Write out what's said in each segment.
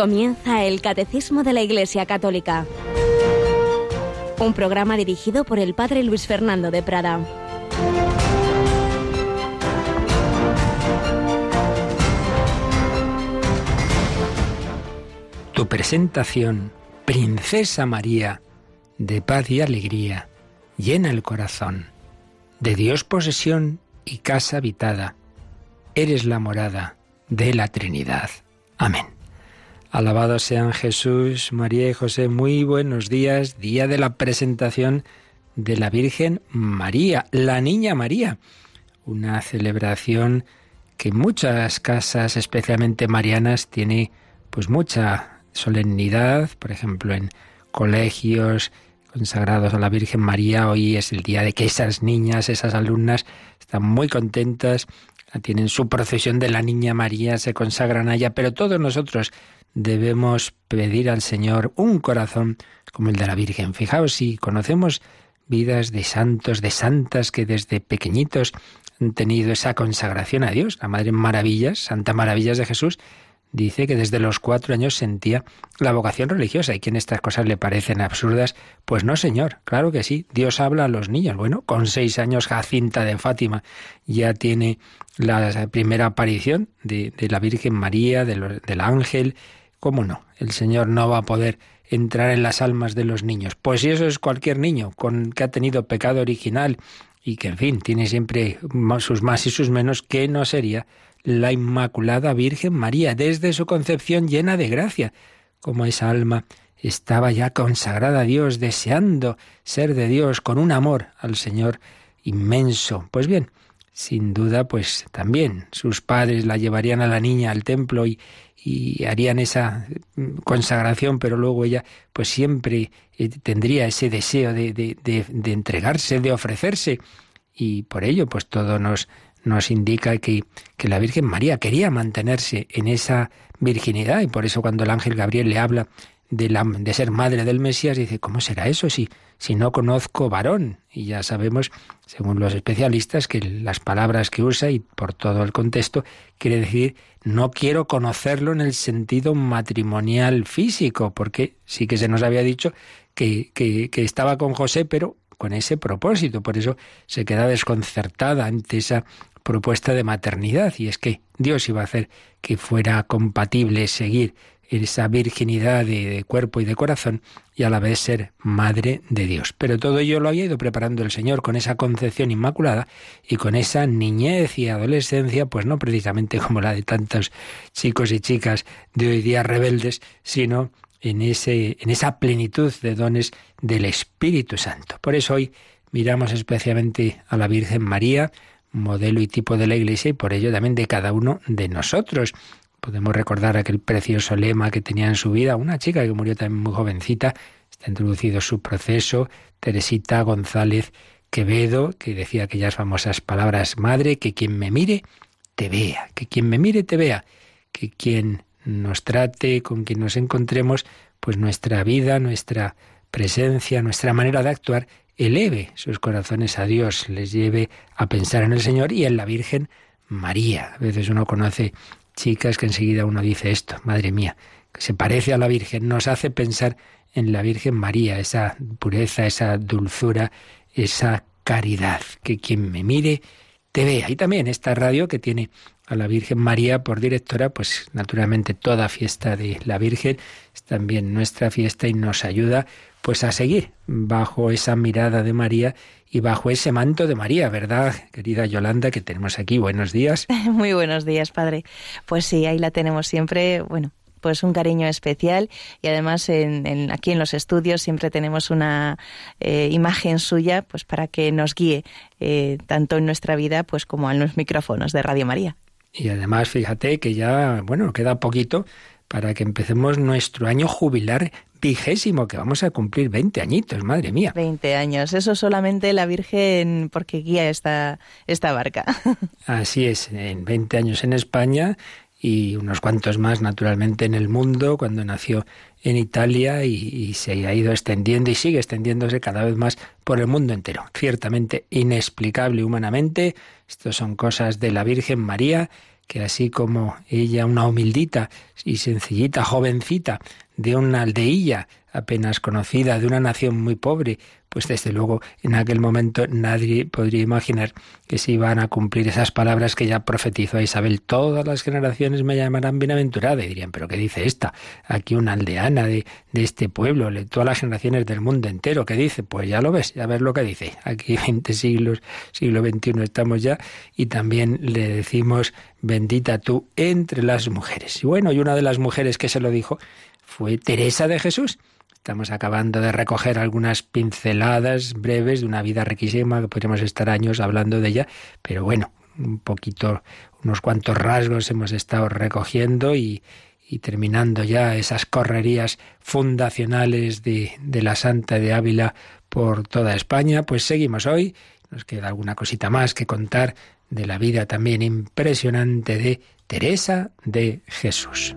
Comienza el Catecismo de la Iglesia Católica. Un programa dirigido por el Padre Luis Fernando de Prada. Tu presentación, Princesa María, de paz y alegría, llena el corazón. De Dios posesión y casa habitada. Eres la morada de la Trinidad. Amén. Alabados sean Jesús, María y José. Muy buenos días. Día de la presentación de la Virgen María, la Niña María. Una celebración que muchas casas, especialmente marianas, tiene pues mucha solemnidad. Por ejemplo, en colegios consagrados a la Virgen María, hoy es el día de que esas niñas, esas alumnas, están muy contentas tienen su procesión de la Niña María, se consagran a ella, pero todos nosotros debemos pedir al Señor un corazón como el de la Virgen. Fijaos si conocemos vidas de santos, de santas que desde pequeñitos han tenido esa consagración a Dios. La Madre Maravillas, Santa Maravillas de Jesús, dice que desde los cuatro años sentía la vocación religiosa y quien estas cosas le parecen absurdas, pues no, señor, claro que sí, Dios habla a los niños. Bueno, con seis años Jacinta de Fátima ya tiene la primera aparición de, la Virgen María, del ángel. ¿Cómo no? El Señor no va a poder entrar en las almas de los niños. Pues si eso es cualquier niño con que ha tenido pecado original y que en fin tiene siempre sus más y sus menos, ¿qué no sería la Inmaculada Virgen María, desde su concepción llena de gracia, como esa alma estaba ya consagrada a Dios, deseando ser de Dios, con un amor al Señor inmenso. Pues bien, sin duda, pues también sus padres la llevarían a la niña al templo y, harían esa consagración, pero luego ella pues siempre eh, tendría ese deseo de, de, de entregarse, de ofrecerse. Y por ello, pues todo nos nos indica que, que la Virgen María quería mantenerse en esa virginidad y por eso cuando el ángel Gabriel le habla de, ser madre del Mesías, dice, ¿cómo será eso si, si no conozco varón? Y ya sabemos, según los especialistas, que las palabras que usa y por todo el contexto, quiere decir, no quiero conocerlo en el sentido matrimonial físico, porque sí que se nos había dicho que, que estaba con José, pero con ese propósito. Por eso se queda desconcertada ante esa propuesta de maternidad y es que Dios iba a hacer que fuera compatible seguir esa virginidad de, cuerpo y de corazón y a la vez ser madre de Dios. Pero todo ello lo había ido preparando el Señor con esa concepción inmaculada y con esa niñez y adolescencia, pues no precisamente como la de tantos chicos y chicas de hoy día rebeldes, sino en, ese, en esa plenitud de dones del Espíritu Santo. Por eso hoy miramos especialmente a la Virgen María, modelo y tipo de la Iglesia y por ello también de cada uno de nosotros. Podemos recordar aquel precioso lema que tenía en su vida una chica que murió también muy jovencita, está introducido su proceso, Teresita González Quevedo, que decía aquellas famosas palabras, Madre, que quien me mire, te vea, que quien me mire, te vea, que quien nos trate, con quien nos encontremos, pues nuestra vida, nuestra presencia, nuestra manera de actuar eleve sus corazones a Dios, les lleve a pensar en el Señor y en la Virgen María. A veces uno conoce chicas que enseguida uno dice esto, madre mía, que se parece a la Virgen, nos hace pensar en la Virgen María, esa pureza, esa dulzura, esa caridad, que quien me mire te vea. Y también esta radio que tiene a la Virgen María por directora, pues naturalmente toda fiesta de la Virgen es también nuestra fiesta y nos ayuda pues a seguir bajo esa mirada de María y bajo ese manto de María, ¿verdad, querida Yolanda, que tenemos aquí? Buenos días. Muy buenos días, padre. Pues sí, ahí la tenemos siempre, bueno, pues un cariño especial y además en, aquí en los estudios siempre tenemos una eh, imagen suya pues para que nos guíe eh, tanto en nuestra vida pues como en los micrófonos de Radio María. Y además fíjate que ya, bueno, queda poquito para que empecemos nuestro año jubilar vigésimo, que vamos a cumplir 20 añitos, madre mía. 20 años, eso solamente la Virgen porque guía esta, esta barca. Así es, en 20 años en España y unos cuantos más naturalmente en el mundo, cuando nació en Italia y, y, se ha ido extendiendo y sigue extendiéndose cada vez más por el mundo entero. Ciertamente inexplicable humanamente, estas son cosas de la Virgen María que así como ella, una humildita y sencillita, jovencita, de una aldeilla apenas conocida, de una nación muy pobre, pues desde luego en aquel momento nadie podría imaginar que se iban a cumplir esas palabras que ya profetizó a Isabel. Todas las generaciones me llamarán bienaventurada. Y dirían, ¿pero qué dice esta? Aquí una aldeana de, de este pueblo, de todas las generaciones del mundo entero. ¿Qué dice? Pues ya lo ves, ya ves lo que dice. Aquí 20 siglos, siglo XXI estamos ya y también le decimos, bendita tú entre las mujeres. Y bueno, y una de las mujeres que se lo dijo fue Teresa de Jesús Estamos acabando de recoger algunas pinceladas breves de una vida riquísima que podríamos estar años hablando de ella, pero bueno, un poquito, unos cuantos rasgos hemos estado recogiendo y, terminando ya esas correrías fundacionales de, de la Santa de Ávila por toda España, pues seguimos hoy. Nos queda alguna cosita más que contar de la vida también impresionante de Teresa de Jesús.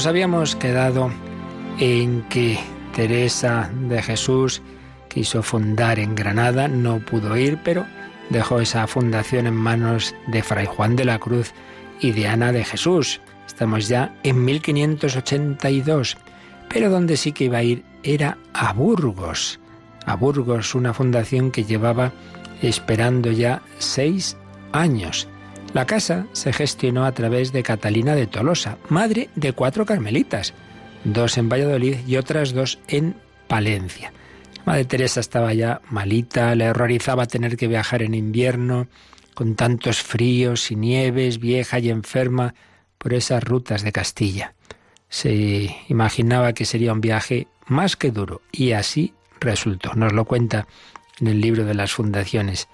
Nos habíamos quedado en que Teresa de Jesús quiso fundar en Granada, no pudo ir, pero dejó esa fundación en manos de Fray Juan de la Cruz y de Ana de Jesús. Estamos ya en 1582, pero donde sí que iba a ir era a Burgos. A Burgos, una fundación que llevaba esperando ya seis años. La casa se gestionó a través de Catalina de Tolosa, madre de cuatro carmelitas, dos en Valladolid y otras dos en Palencia. Madre Teresa estaba ya malita, le horrorizaba tener que viajar en invierno, con tantos fríos y nieves, vieja y enferma, por esas rutas de Castilla. Se imaginaba que sería un viaje más que duro, y así resultó. Nos lo cuenta en el libro de las fundaciones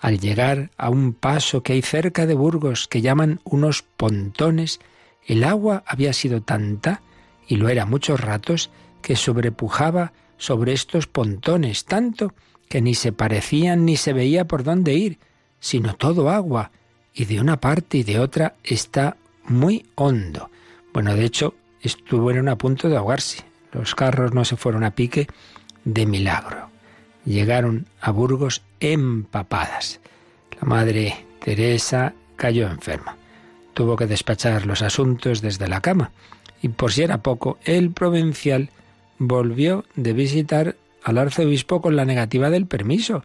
al llegar a un paso que hay cerca de Burgos que llaman unos pontones, el agua había sido tanta, y lo era muchos ratos, que sobrepujaba sobre estos pontones, tanto que ni se parecían ni se veía por dónde ir, sino todo agua, y de una parte y de otra está muy hondo. Bueno, de hecho, estuvieron a punto de ahogarse. Los carros no se fueron a pique de milagro llegaron a Burgos empapadas. La madre Teresa cayó enferma. Tuvo que despachar los asuntos desde la cama y por si era poco, el provincial volvió de visitar al arzobispo con la negativa del permiso.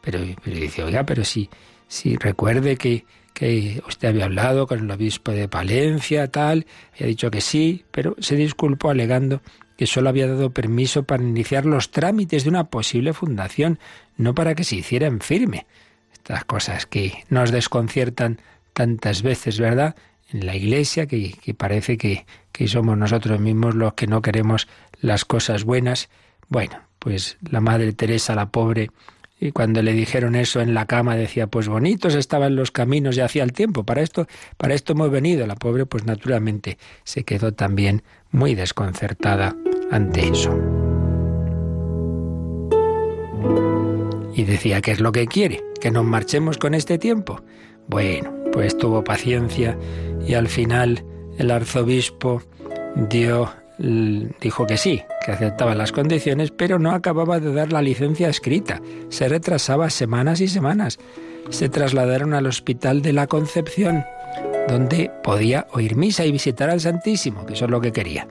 Pero, dice, oiga, pero si, si recuerde que, que usted había hablado con el obispo de Palencia, tal, y ha dicho que sí, pero se disculpó alegando que solo había dado permiso para iniciar los trámites de una posible fundación, no para que se hiciera en firme. Estas cosas que nos desconciertan tantas veces, ¿verdad? En la Iglesia, que, parece que, que somos nosotros mismos los que no queremos las cosas buenas. Bueno, pues la Madre Teresa, la pobre, y cuando le dijeron eso en la cama decía, pues bonitos estaban los caminos y hacía el tiempo, para esto, para esto hemos venido. La pobre, pues naturalmente se quedó también muy desconcertada ante eso. Y decía, ¿qué es lo que quiere? ¿Que nos marchemos con este tiempo? Bueno, pues tuvo paciencia y al final el arzobispo dio, dijo que sí, que aceptaba las condiciones, pero no acababa de dar la licencia escrita. Se retrasaba semanas y semanas. Se trasladaron al Hospital de la Concepción, donde podía oír misa y visitar al Santísimo, que eso es lo que quería.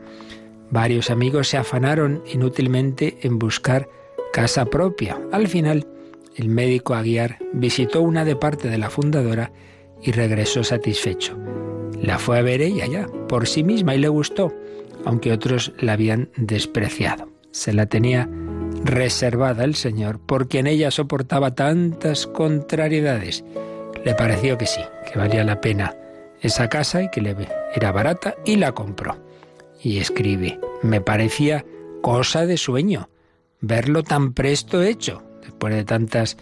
Varios amigos se afanaron inútilmente en buscar casa propia. Al final, el médico Aguiar visitó una de parte de la fundadora y regresó satisfecho. La fue a ver ella ya, por sí misma, y le gustó, aunque otros la habían despreciado. Se la tenía reservada el Señor, por quien ella soportaba tantas contrariedades. Le pareció que sí, que valía la pena esa casa y que le era barata, y la compró y escribe, me parecía cosa de sueño verlo tan presto hecho, después de tantas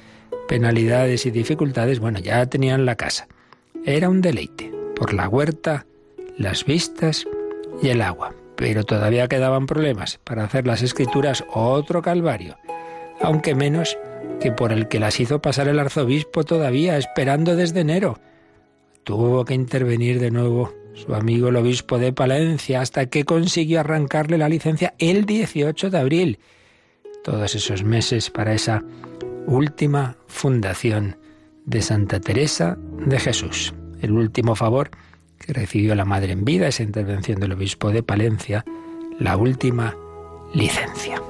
penalidades y dificultades, bueno, ya tenían la casa. Era un deleite, por la huerta, las vistas y el agua. Pero todavía quedaban problemas. Para hacer las escrituras, otro calvario. Aunque menos que por el que las hizo pasar el arzobispo todavía, esperando desde enero. Tuvo que intervenir de nuevo su amigo el obispo de Palencia hasta que consiguió arrancarle la licencia el 18 de abril. Todos esos meses para esa última fundación de Santa Teresa de Jesús. El último favor que recibió la madre en vida, esa intervención del obispo de Palencia, la última licencia.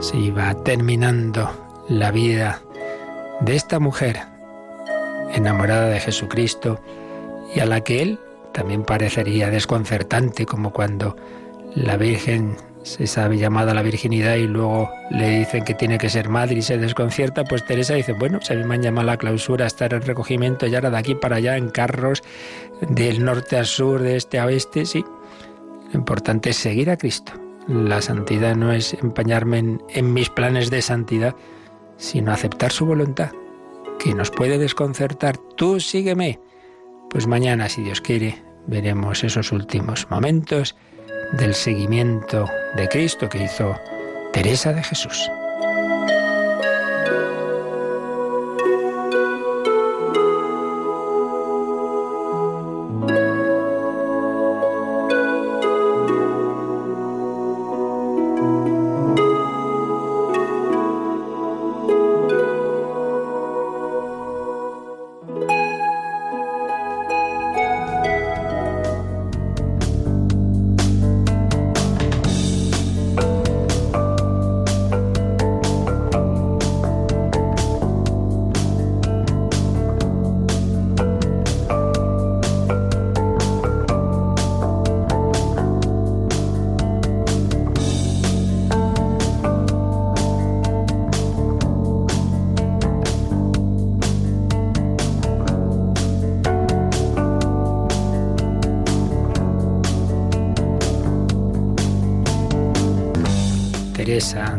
Se iba terminando la vida de esta mujer enamorada de Jesucristo y a la que él también parecería desconcertante, como cuando la Virgen se sabe llamada a la virginidad y luego le dicen que tiene que ser madre y se desconcierta, pues Teresa dice, bueno, se me han llamado a la clausura, estar en recogimiento y ahora de aquí para allá en carros del norte al sur, de este a oeste, sí. Lo importante es seguir a Cristo. La santidad no es empañarme en, en mis planes de santidad, sino aceptar su voluntad, que nos puede desconcertar. Tú sígueme. Pues mañana, si Dios quiere, veremos esos últimos momentos del seguimiento de Cristo que hizo Teresa de Jesús.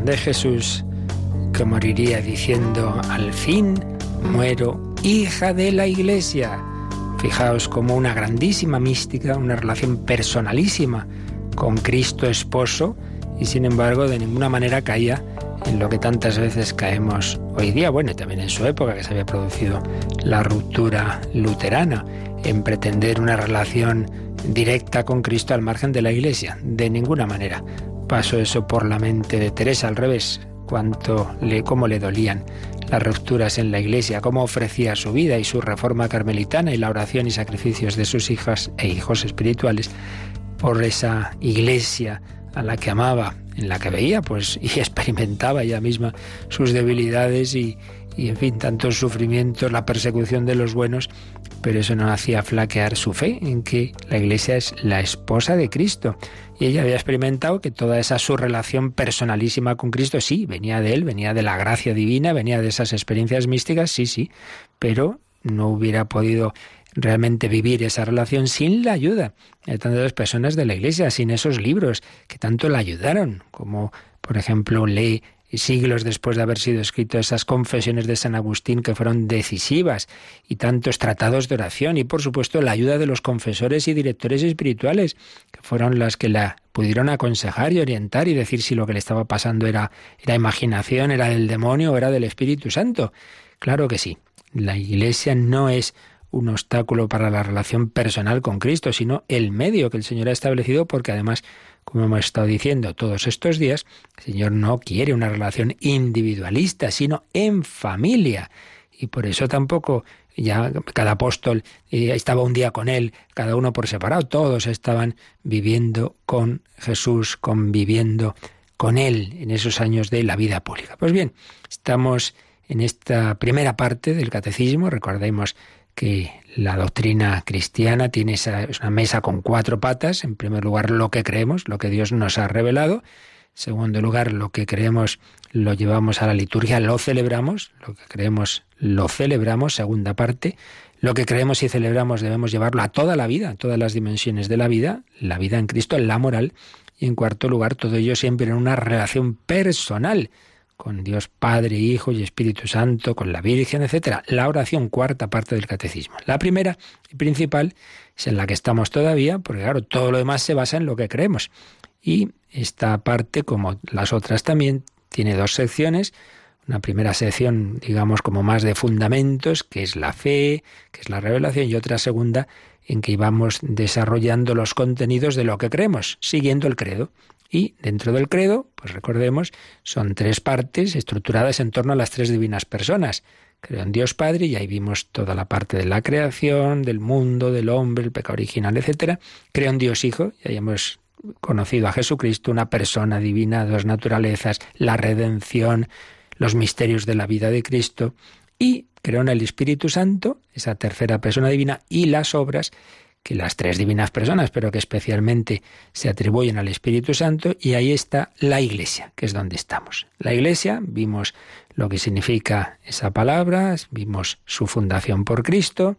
De Jesús que moriría diciendo, al fin muero, hija de la Iglesia. Fijaos como una grandísima mística, una relación personalísima con Cristo esposo y sin embargo de ninguna manera caía en lo que tantas veces caemos hoy día, bueno, y también en su época que se había producido la ruptura luterana, en pretender una relación directa con Cristo al margen de la Iglesia, de ninguna manera pasó eso por la mente de Teresa al revés, cuánto le, cómo le dolían las rupturas en la iglesia, cómo ofrecía su vida y su reforma carmelitana y la oración y sacrificios de sus hijas e hijos espirituales por esa iglesia a la que amaba, en la que veía pues y experimentaba ella misma sus debilidades y, y en fin, tantos sufrimientos, la persecución de los buenos, pero eso no hacía flaquear su fe en que la Iglesia es la esposa de Cristo. Y ella había experimentado que toda esa su relación personalísima con Cristo, sí, venía de él, venía de la gracia divina, venía de esas experiencias místicas, sí, sí, pero no hubiera podido realmente vivir esa relación sin la ayuda de tantas personas de la Iglesia, sin esos libros que tanto la ayudaron, como por ejemplo lee y siglos después de haber sido escrito esas confesiones de San Agustín que fueron decisivas y tantos tratados de oración y por supuesto la ayuda de los confesores y directores espirituales que fueron las que la pudieron aconsejar y orientar y decir si lo que le estaba pasando era, era imaginación, era del demonio o era del Espíritu Santo. Claro que sí. La Iglesia no es un obstáculo para la relación personal con Cristo, sino el medio que el Señor ha establecido porque además como hemos estado diciendo todos estos días, el Señor no quiere una relación individualista, sino en familia. Y por eso tampoco ya cada apóstol eh, estaba un día con él, cada uno por separado, todos estaban viviendo con Jesús, conviviendo con él en esos años de la vida pública. Pues bien, estamos en esta primera parte del catecismo, recordemos que la doctrina cristiana tiene esa, una mesa con cuatro patas. En primer lugar, lo que creemos, lo que Dios nos ha revelado. segundo lugar, lo que creemos lo llevamos a la liturgia, lo celebramos, lo que creemos lo celebramos, segunda parte, lo que creemos y celebramos debemos llevarlo a toda la vida, a todas las dimensiones de la vida, la vida en Cristo, la moral, y en cuarto lugar, todo ello siempre en una relación personal con Dios Padre, Hijo y Espíritu Santo, con la Virgen, etc. La oración, cuarta parte del catecismo. La primera y principal es en la que estamos todavía, porque claro, todo lo demás se basa en lo que creemos. Y esta parte, como las otras también, tiene dos secciones. Una primera sección, digamos, como más de fundamentos, que es la fe, que es la revelación, y otra segunda en que íbamos desarrollando los contenidos de lo que creemos, siguiendo el credo. Y dentro del credo, pues recordemos, son tres partes estructuradas en torno a las tres divinas personas. Creo en Dios Padre, y ahí vimos toda la parte de la creación, del mundo, del hombre, el pecado original, etc. Creo en Dios Hijo, y ahí hemos conocido a Jesucristo, una persona divina, dos naturalezas, la redención, los misterios de la vida de Cristo. Y creo en el Espíritu Santo, esa tercera persona divina, y las obras que las tres divinas personas, pero que especialmente se atribuyen al Espíritu Santo, y ahí está la Iglesia, que es donde estamos. La Iglesia, vimos lo que significa esa palabra, vimos su fundación por Cristo,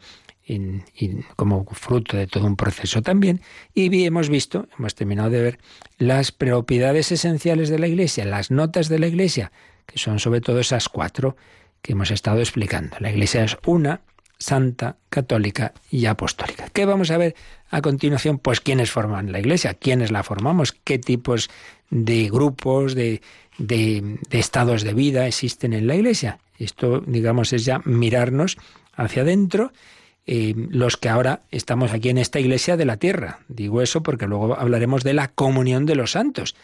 como fruto de todo un proceso también, y hemos visto, hemos terminado de ver, las propiedades esenciales de la Iglesia, las notas de la Iglesia, que son sobre todo esas cuatro que hemos estado explicando. La Iglesia es una, santa, católica y apostólica. ¿Qué vamos a ver a continuación? Pues quiénes forman la Iglesia, quiénes la formamos, qué tipos de grupos, de, de, estados de vida existen en la Iglesia. Esto, digamos, es ya mirarnos hacia adentro. Eh, los que ahora estamos aquí en esta iglesia de la tierra. Digo eso porque luego hablaremos de la comunión de los santos.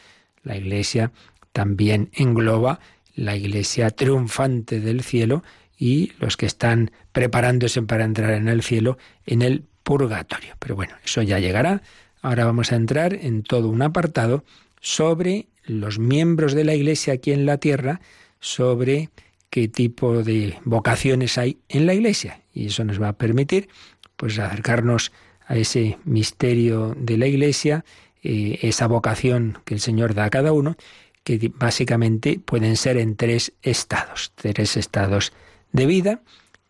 La iglesia también engloba la iglesia triunfante del cielo y los que están preparándose para entrar en el cielo en el purgatorio. Pero bueno, eso ya llegará. Ahora vamos a entrar en todo un apartado sobre los miembros de la Iglesia aquí en la tierra, sobre qué tipo de vocaciones hay en la Iglesia. Y eso nos va a permitir pues acercarnos a ese misterio de la Iglesia, eh, esa vocación que el Señor da a cada uno, que básicamente pueden ser en tres estados, tres estados de vida,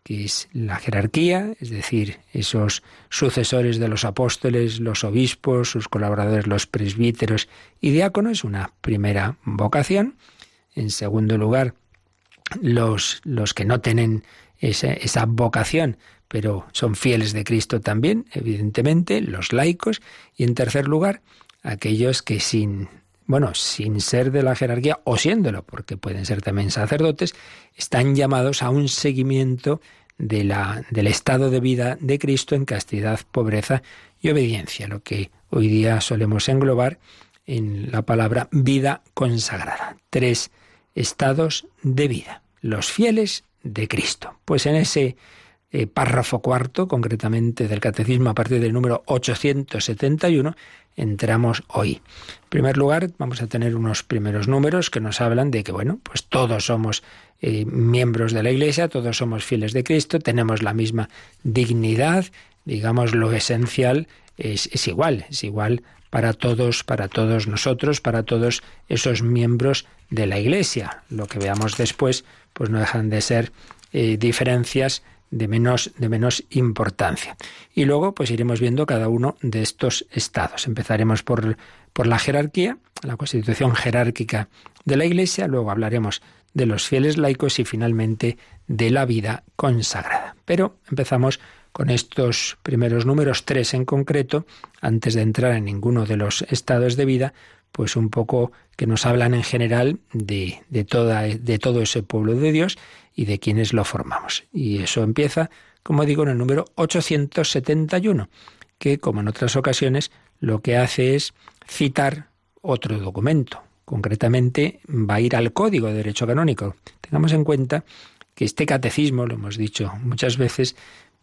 que es la jerarquía, es decir, esos sucesores de los apóstoles, los obispos, sus colaboradores, los presbíteros y diáconos, una primera vocación. En segundo lugar, los, los que no tienen esa, esa vocación, pero son fieles de Cristo también, evidentemente, los laicos. Y en tercer lugar, aquellos que sin bueno, sin ser de la jerarquía o siéndolo, porque pueden ser también sacerdotes, están llamados a un seguimiento de la, del estado de vida de Cristo en castidad, pobreza y obediencia, lo que hoy día solemos englobar en la palabra vida consagrada. Tres estados de vida, los fieles de Cristo. Pues en ese eh, párrafo cuarto, concretamente del Catecismo a partir del número 871, entramos hoy. En primer lugar, vamos a tener unos primeros números que nos hablan de que, bueno, pues todos somos eh, miembros de la Iglesia, todos somos fieles de Cristo, tenemos la misma dignidad, digamos, lo esencial es, es igual, es igual para todos, para todos nosotros, para todos esos miembros de la Iglesia. Lo que veamos después, pues no dejan de ser eh, diferencias de menos, de menos importancia. Y luego pues iremos viendo cada uno de estos estados. Empezaremos por, por la jerarquía, la constitución jerárquica de la Iglesia, luego hablaremos de los fieles laicos y finalmente de la vida consagrada. Pero empezamos con estos primeros números, tres en concreto, antes de entrar en ninguno de los estados de vida, pues un poco que nos hablan en general de, de, toda, de todo ese pueblo de Dios y de quienes lo formamos. Y eso empieza, como digo, en el número 871, que, como en otras ocasiones, lo que hace es citar otro documento. Concretamente, va a ir al Código de Derecho Canónico. Tengamos en cuenta que este catecismo, lo hemos dicho muchas veces,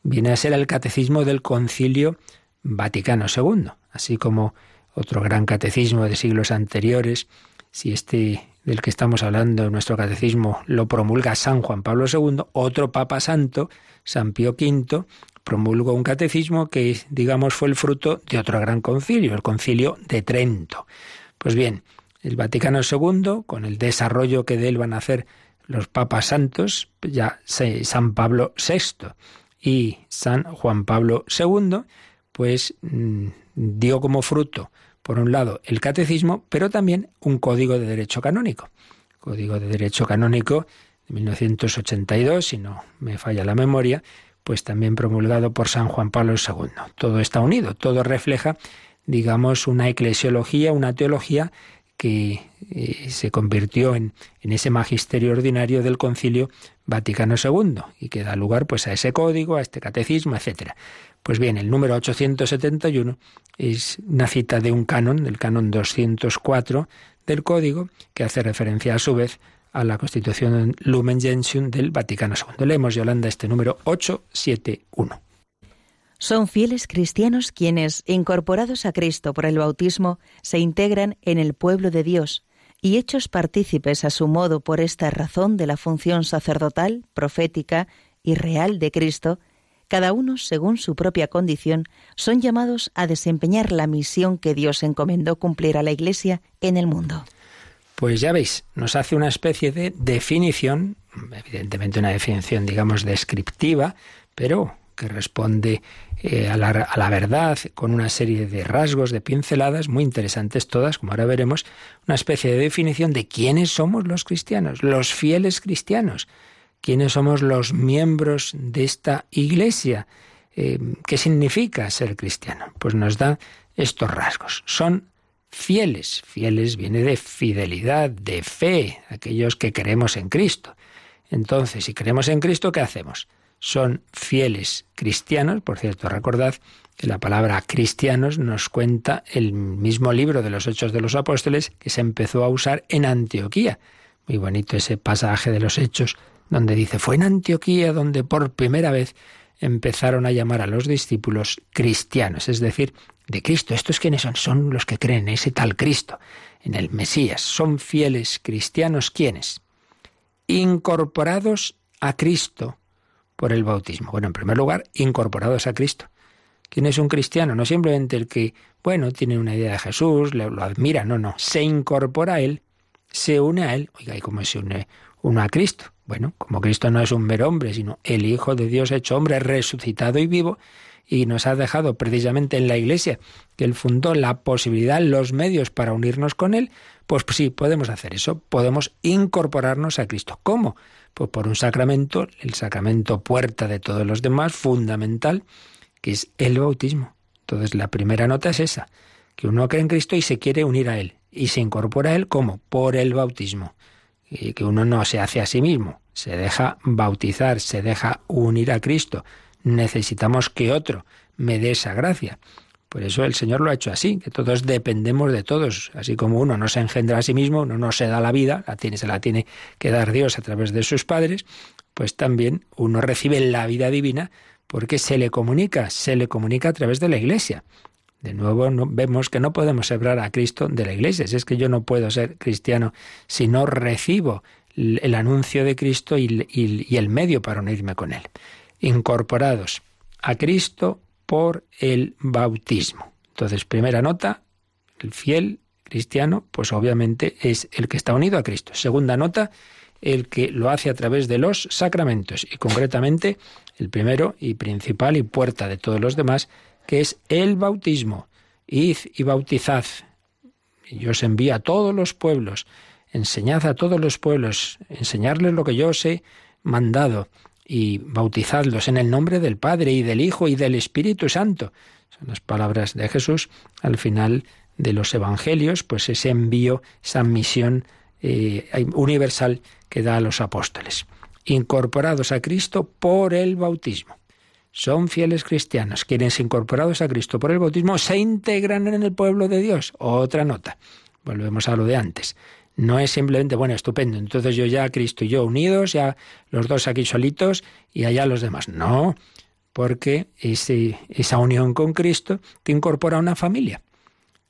viene a ser el catecismo del Concilio Vaticano II, así como otro gran catecismo de siglos anteriores, si este del que estamos hablando en nuestro catecismo lo promulga San Juan Pablo II, otro Papa Santo, San Pío V, promulgó un catecismo que, digamos, fue el fruto de otro gran concilio, el concilio de Trento. Pues bien, el Vaticano II, con el desarrollo que de él van a hacer los papas santos, ya San Pablo VI y San Juan Pablo II, pues mm, dio como fruto, por un lado, el catecismo, pero también un código de derecho canónico. Código de derecho canónico de 1982, si no me falla la memoria, pues también promulgado por San Juan Pablo II. Todo está unido, todo refleja, digamos, una eclesiología, una teología que eh, se convirtió en, en, ese magisterio ordinario del Concilio Vaticano II y que da lugar pues a ese código, a este catecismo, etcétera. Pues bien, el número 871 es una cita de un canon, del canon 204 del código, que hace referencia a su vez a la Constitución Lumen Gentium del Vaticano II. Leemos, Yolanda, este número 871. Son fieles cristianos quienes, incorporados a Cristo por el bautismo, se integran en el pueblo de Dios y hechos partícipes a su modo por esta razón de la función sacerdotal, profética y real de Cristo, cada uno según su propia condición, son llamados a desempeñar la misión que Dios encomendó cumplir a la Iglesia en el mundo. Pues ya veis, nos hace una especie de definición, evidentemente una definición, digamos, descriptiva, pero que responde eh, a, la, a, la, verdad con una serie de rasgos, de pinceladas muy interesantes todas, como ahora veremos, una especie de definición de quiénes somos los cristianos, los fieles cristianos, quiénes somos los miembros de esta iglesia. Eh, ¿Qué significa ser cristiano? Pues nos da estos rasgos. Son fieles. Fieles viene de fidelidad, de fe, aquellos que creemos en Cristo. Entonces, si creemos en Cristo, ¿qué hacemos? son fieles cristianos. Por cierto, recordad que la palabra cristianos nos cuenta el mismo libro de los Hechos de los Apóstoles que se empezó a usar en Antioquía. Muy bonito ese pasaje de los Hechos donde dice, fue en Antioquía donde por primera vez empezaron a llamar a los discípulos cristianos, es decir, de Cristo. ¿Estos quiénes son? Son los que creen en ese tal Cristo, en el Mesías. Son fieles cristianos, ¿quiénes? Incorporados a Cristo por el bautismo? Bueno, en primer lugar, incorporados a Cristo. ¿Quién es un cristiano? No simplemente el que, bueno, tiene una idea de Jesús, lo, admira, no, no. Se incorpora a Él, se une a Él. Oiga, ¿y cómo se une uno a Cristo? Bueno, como Cristo no es un mero hombre, sino el Hijo de Dios hecho hombre, resucitado y vivo, y nos ha dejado precisamente en la Iglesia, que Él fundó la posibilidad, los medios para unirnos con Él, pues sí, podemos hacer eso, podemos incorporarnos a Cristo. ¿Cómo? Pues por un sacramento, el sacramento puerta de todos los demás, fundamental, que es el bautismo. Entonces la primera nota es esa, que uno cree en Cristo y se quiere unir a Él. Y se incorpora a Él ¿cómo? Por el bautismo. Y que uno no se hace a sí mismo, se deja bautizar, se deja unir a Cristo. Necesitamos que otro me dé esa gracia. Por eso el Señor lo ha hecho así, que todos dependemos de todos. Así como uno no se engendra a sí mismo, uno no se da la vida, la tiene, se la tiene que dar Dios a través de sus padres, pues también uno recibe la vida divina porque se le comunica, se le comunica a través de la Iglesia. De nuevo vemos que no podemos separar a Cristo de la Iglesia. Si es que yo no puedo ser cristiano si no recibo el anuncio de Cristo y, y el medio para unirme con Él. Incorporados a Cristo por el bautismo. Entonces, primera nota, el fiel cristiano, pues obviamente es el que está unido a Cristo. Segunda nota, el que lo hace a través de los sacramentos y concretamente el primero y principal y puerta de todos los demás, que es el bautismo. Id y bautizad. Y yo os envío a todos los pueblos. Enseñad a todos los pueblos, enseñarles lo que yo os he mandado y bautizadlos en el nombre del Padre y del Hijo y del Espíritu Santo. Son las palabras de Jesús al final de los Evangelios, pues ese envío, esa misión eh, universal que da a los apóstoles. Incorporados a Cristo por el bautismo. Son fieles cristianos. Quienes incorporados a Cristo por el bautismo se integran en el pueblo de Dios. Otra nota. Volvemos a lo de antes. No es simplemente, bueno, estupendo, entonces yo ya, Cristo y yo unidos, ya los dos aquí solitos y allá los demás. No, porque esa unión con Cristo te incorpora a una familia.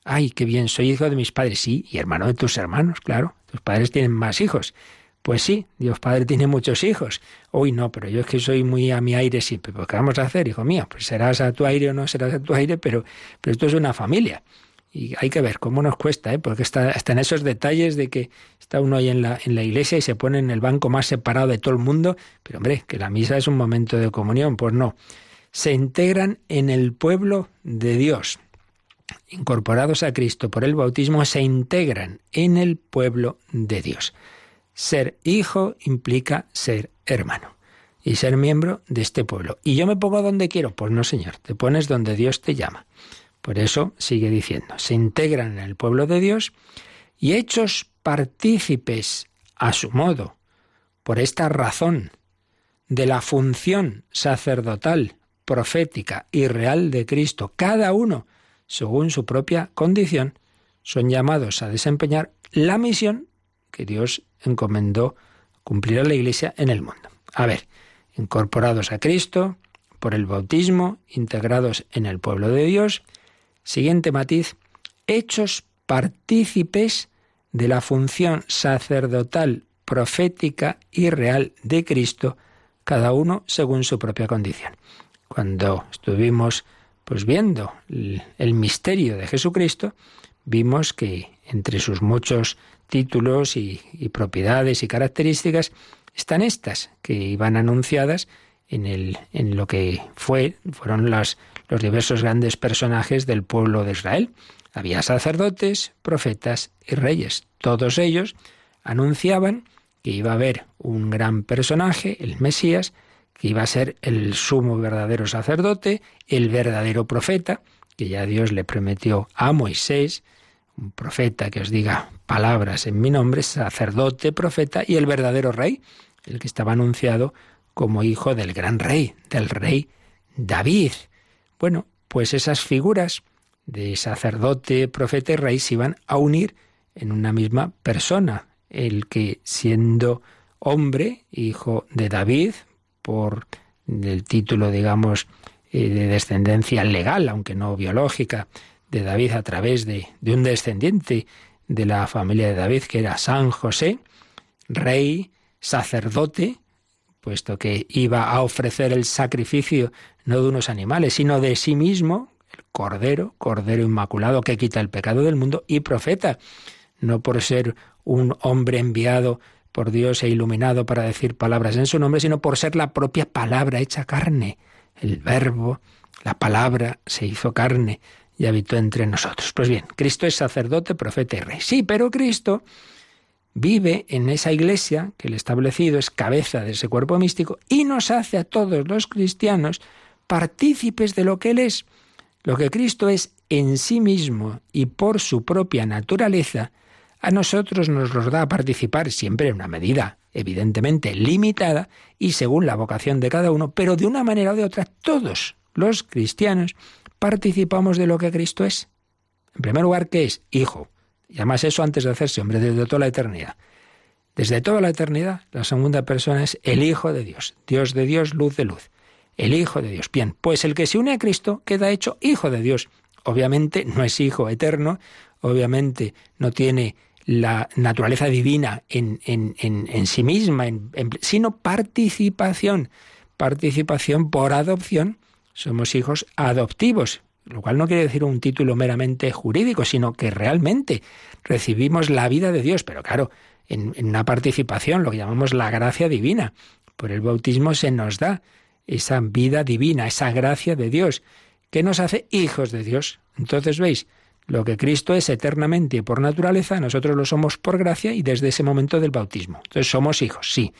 Ay, qué bien, soy hijo de mis padres, sí, y hermano de tus hermanos, claro. Tus padres tienen más hijos. Pues sí, Dios Padre tiene muchos hijos. Uy, no, pero yo es que soy muy a mi aire siempre. Pues ¿qué vamos a hacer, hijo mío? Pues serás a tu aire o no serás a tu aire, pero, pero esto es una familia. Y hay que ver cómo nos cuesta, ¿eh? porque está, en esos detalles de que está uno ahí en la, en la iglesia y se pone en el banco más separado de todo el mundo. Pero hombre, que la misa es un momento de comunión. Pues no. Se integran en el pueblo de Dios. Incorporados a Cristo por el bautismo, se integran en el pueblo de Dios. Ser hijo implica ser hermano y ser miembro de este pueblo. ¿Y yo me pongo donde quiero? Pues no, Señor, te pones donde Dios te llama. Por eso sigue diciendo, se integran en el pueblo de Dios y hechos partícipes a su modo, por esta razón, de la función sacerdotal, profética y real de Cristo, cada uno, según su propia condición, son llamados a desempeñar la misión que Dios encomendó cumplir a la Iglesia en el mundo. A ver, incorporados a Cristo por el bautismo, integrados en el pueblo de Dios, Siguiente matiz, hechos partícipes de la función sacerdotal, profética y real de Cristo, cada uno según su propia condición. Cuando estuvimos pues viendo el, misterio de Jesucristo, vimos que entre sus muchos títulos y, propiedades y características están estas que iban anunciadas en, el, en lo que fue, fueron las, los diversos grandes personajes del pueblo de Israel. Había sacerdotes, profetas y reyes. Todos ellos anunciaban que iba a haber un gran personaje, el Mesías, que iba a ser el sumo verdadero sacerdote, el verdadero profeta, que ya Dios le prometió a Moisés, un profeta que os diga palabras en mi nombre, sacerdote, profeta, y el verdadero rey, el que estaba anunciado como hijo del gran rey, del rey David. Bueno, pues esas figuras de sacerdote, profeta y rey se iban a unir en una misma persona, el que siendo hombre, hijo de David, por el título, digamos, eh, de descendencia legal, aunque no biológica, de David a través de, de un descendiente de la familia de David, que era San José, rey, sacerdote, puesto que iba a ofrecer el sacrificio no de unos animales, sino de sí mismo, el Cordero, Cordero Inmaculado que quita el pecado del mundo, y profeta, no por ser un hombre enviado por Dios e iluminado para decir palabras en su nombre, sino por ser la propia palabra hecha carne. El verbo, la palabra se hizo carne y habitó entre nosotros. Pues bien, Cristo es sacerdote, profeta y rey. Sí, pero Cristo vive en esa iglesia que el establecido es cabeza de ese cuerpo místico y nos hace a todos los cristianos partícipes de lo que Él es. Lo que Cristo es en sí mismo y por su propia naturaleza, a nosotros nos los da a participar siempre en una medida evidentemente limitada y según la vocación de cada uno, pero de una manera o de otra todos los cristianos participamos de lo que Cristo es. En primer lugar, ¿qué es? Hijo. Y además eso antes de hacerse hombre, desde toda la eternidad. Desde toda la eternidad, la segunda persona es el Hijo de Dios, Dios de Dios, luz de luz. El Hijo de Dios. Bien, pues el que se une a Cristo queda hecho Hijo de Dios. Obviamente no es Hijo eterno, obviamente no tiene la naturaleza divina en, en, en, sí misma, sino participación. Participación por adopción. Somos hijos adoptivos lo cual no quiere decir un título meramente jurídico, sino que realmente recibimos la vida de Dios, pero claro, en, una participación, lo que llamamos la gracia divina. Por el bautismo se nos da esa vida divina, esa gracia de Dios, que nos hace hijos de Dios. Entonces, veis, lo que Cristo es eternamente y por naturaleza, nosotros lo somos por gracia y desde ese momento del bautismo. Entonces somos hijos, sí.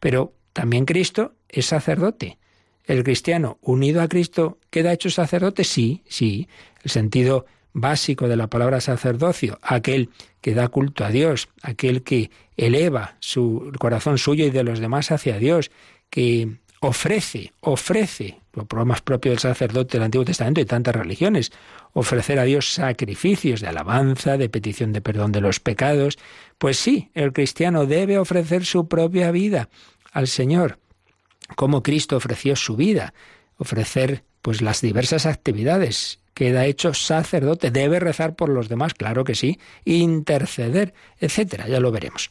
Pero también Cristo es sacerdote. ¿El cristiano unido a Cristo queda hecho sacerdote? Sí, sí. El sentido básico de la palabra sacerdocio, aquel que da culto a Dios, aquel que eleva su corazón suyo y de los demás hacia Dios, que ofrece, ofrece, lo más propio del sacerdote del Antiguo Testamento y tantas religiones, ofrecer a Dios sacrificios de alabanza, de petición de perdón de los pecados. Pues sí, el cristiano debe ofrecer su propia vida al Señor cómo Cristo ofreció su vida, ofrecer pues las diversas actividades. Queda hecho sacerdote, debe rezar por los demás, claro que sí, interceder, etcétera, ya lo veremos.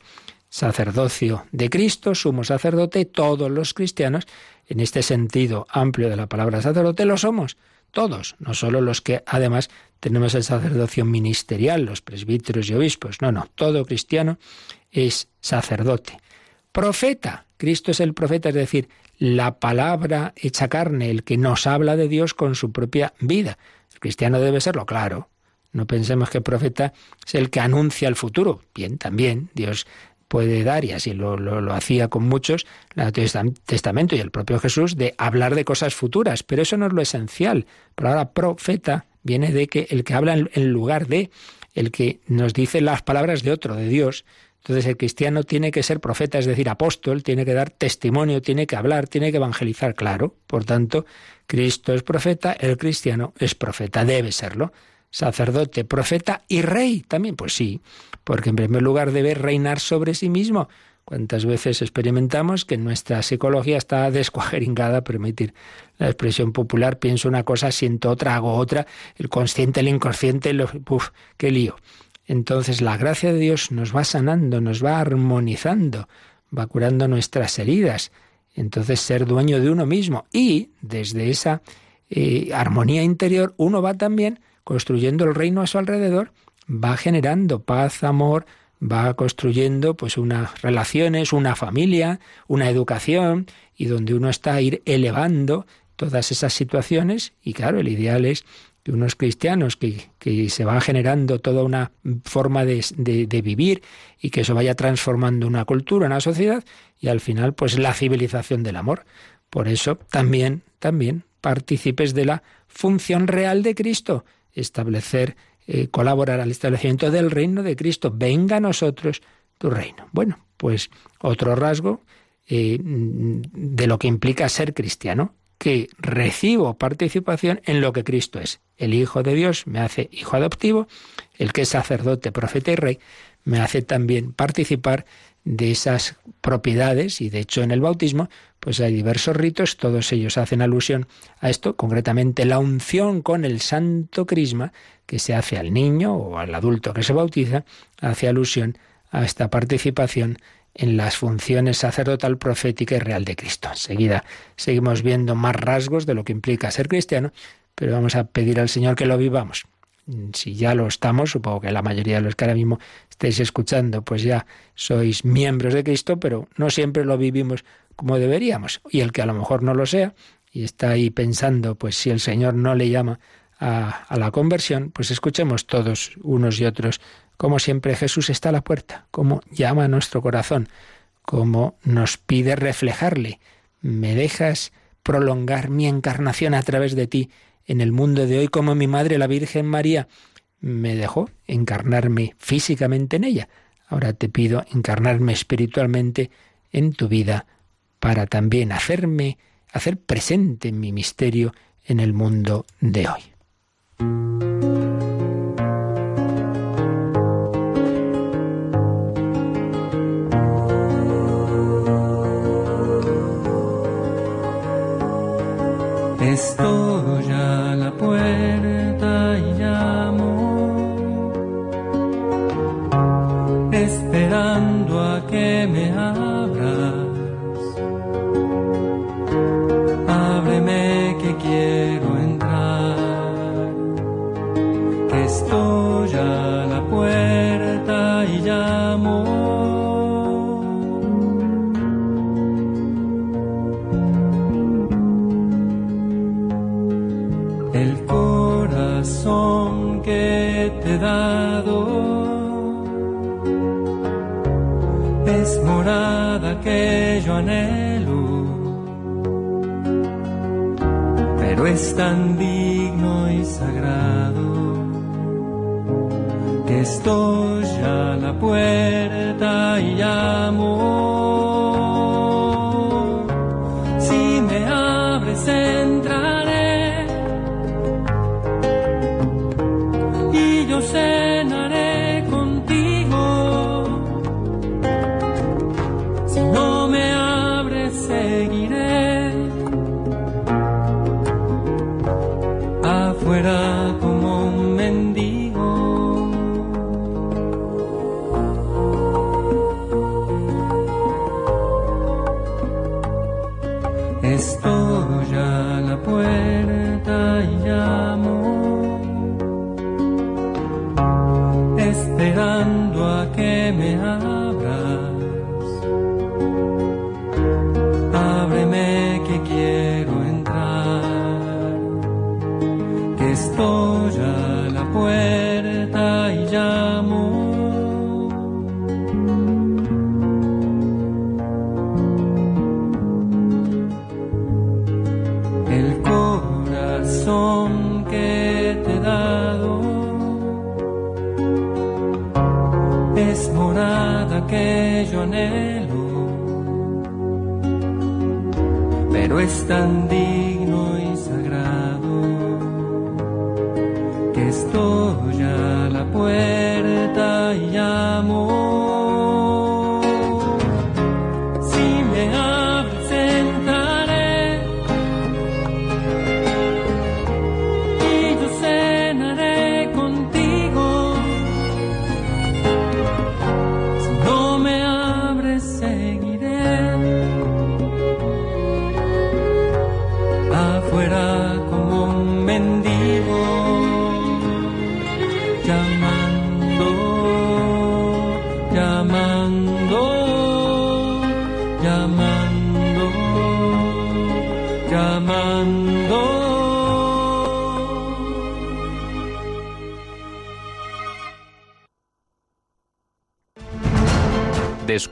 Sacerdocio de Cristo, sumo sacerdote, todos los cristianos, en este sentido amplio de la palabra sacerdote, lo somos. todos, no solo los que además tenemos el sacerdocio ministerial, los presbíteros y obispos, no, no, todo cristiano es sacerdote. Profeta, Cristo es el profeta, es decir, la palabra hecha carne, el que nos habla de Dios con su propia vida. El cristiano debe serlo, claro. No pensemos que el profeta es el que anuncia el futuro. Bien, también Dios puede dar, y así lo, lo, hacía con muchos, el Testamento y el propio Jesús, de hablar de cosas futuras, pero eso no es lo esencial. Pero ahora profeta viene de que el que habla en lugar de, el que nos dice las palabras de otro, de Dios, entonces el cristiano tiene que ser profeta, es decir, apóstol, tiene que dar testimonio, tiene que hablar, tiene que evangelizar, claro. Por tanto, Cristo es profeta, el cristiano es profeta, debe serlo. Sacerdote, profeta y rey también, pues sí, porque en primer lugar debe reinar sobre sí mismo. ¿Cuántas veces experimentamos que nuestra psicología está descuajeringada, permitir la expresión popular, pienso una cosa, siento otra, hago otra, el consciente, el inconsciente, lo, uf, qué lío. Entonces la gracia de Dios nos va sanando, nos va armonizando, va curando nuestras heridas. Entonces ser dueño de uno mismo y desde esa eh, armonía interior uno va también construyendo el reino a su alrededor, va generando paz, amor, va construyendo pues unas relaciones, una familia, una educación y donde uno está a ir elevando todas esas situaciones y claro, el ideal es que unos cristianos, que, que se va generando toda una forma de, de, vivir y que eso vaya transformando una cultura, una sociedad y al final pues la civilización del amor. Por eso también, también participes de la función real de Cristo, establecer, eh, colaborar al establecimiento del reino de Cristo. Venga a nosotros tu reino. Bueno, pues otro rasgo eh, de lo que implica ser cristiano, que recibo participación en lo que Cristo es. El Hijo de Dios me hace hijo adoptivo, el que es sacerdote, profeta y rey, me hace también participar de esas propiedades y de hecho en el bautismo pues hay diversos ritos, todos ellos hacen alusión a esto, concretamente la unción con el santo crisma que se hace al niño o al adulto que se bautiza, hace alusión a esta participación en las funciones sacerdotal, profética y real de Cristo. Enseguida seguimos viendo más rasgos de lo que implica ser cristiano, pero vamos a pedir al Señor que lo vivamos. Si ya lo estamos, supongo que la mayoría de los que ahora mismo estáis escuchando, pues ya sois miembros de Cristo, pero no siempre lo vivimos como deberíamos. Y el que a lo mejor no lo sea y está ahí pensando, pues si el Señor no le llama a, a la conversión, pues escuchemos todos unos y otros como siempre Jesús está a la puerta, como llama a nuestro corazón, como nos pide reflejarle. ¿Me dejas prolongar mi encarnación a través de ti en el mundo de hoy como mi madre, la Virgen María, me dejó encarnarme físicamente en ella? Ahora te pido encarnarme espiritualmente en tu vida para también hacerme, hacer presente mi misterio en el mundo de hoy. forgive. Pero